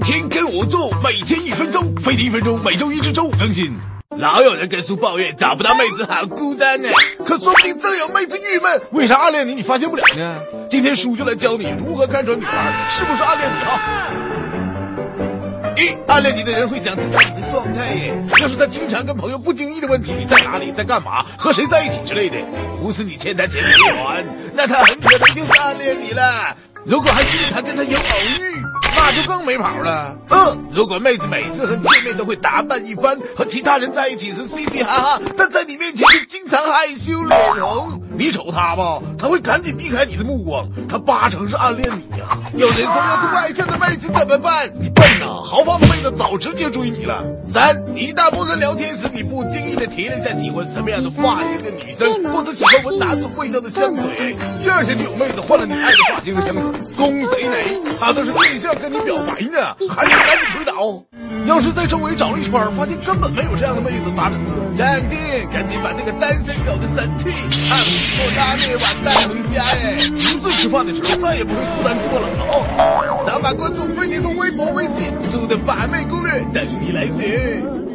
天跟我做，每天一分钟，飞的一分钟，每周一至周五更新。老有人跟叔抱怨找不到妹子，好孤单呢。可说不定正有妹子郁闷，为啥暗恋你，你发现不了呢？今天叔就来教你如何看准女孩是不是暗恋你啊。一，暗恋你的人会想知道你的状态耶，要是他经常跟朋友不经意的问起你在哪里、在干嘛、和谁在一起之类的，不是你欠他钱没还，那他很可能就是暗恋你了。如果还经常跟他有偶遇，那就更没跑了。嗯，如果妹子每次和你见面都会打扮一番，和其他人在一起时嘻嘻哈哈，但在你面前却经常害羞脸红，你瞅他吧，他会赶紧避开你的目光，他八成是暗恋你呀。有人说要是外向怎么办？你笨呐，豪放的妹子早直接追你了。三，一大波人聊天时，你不经意的提了一下喜欢什么样的发型的女生，或者喜欢闻哪种味道的香水，第二天就有妹子换了你爱的发型和香水。攻谁哪？他都是对象跟你表白呢，还不赶紧推倒？要是在周围找了一圈，发现根本没有这样的妹子，咋整啊？淡定，赶紧把这个单身狗的神器——汉密诺拉涅瓦带回家哎！独自吃饭的时候，再也不会孤单寂寞冷了哦。关注飞碟送微博、微信，猪的把妹攻略等你来学。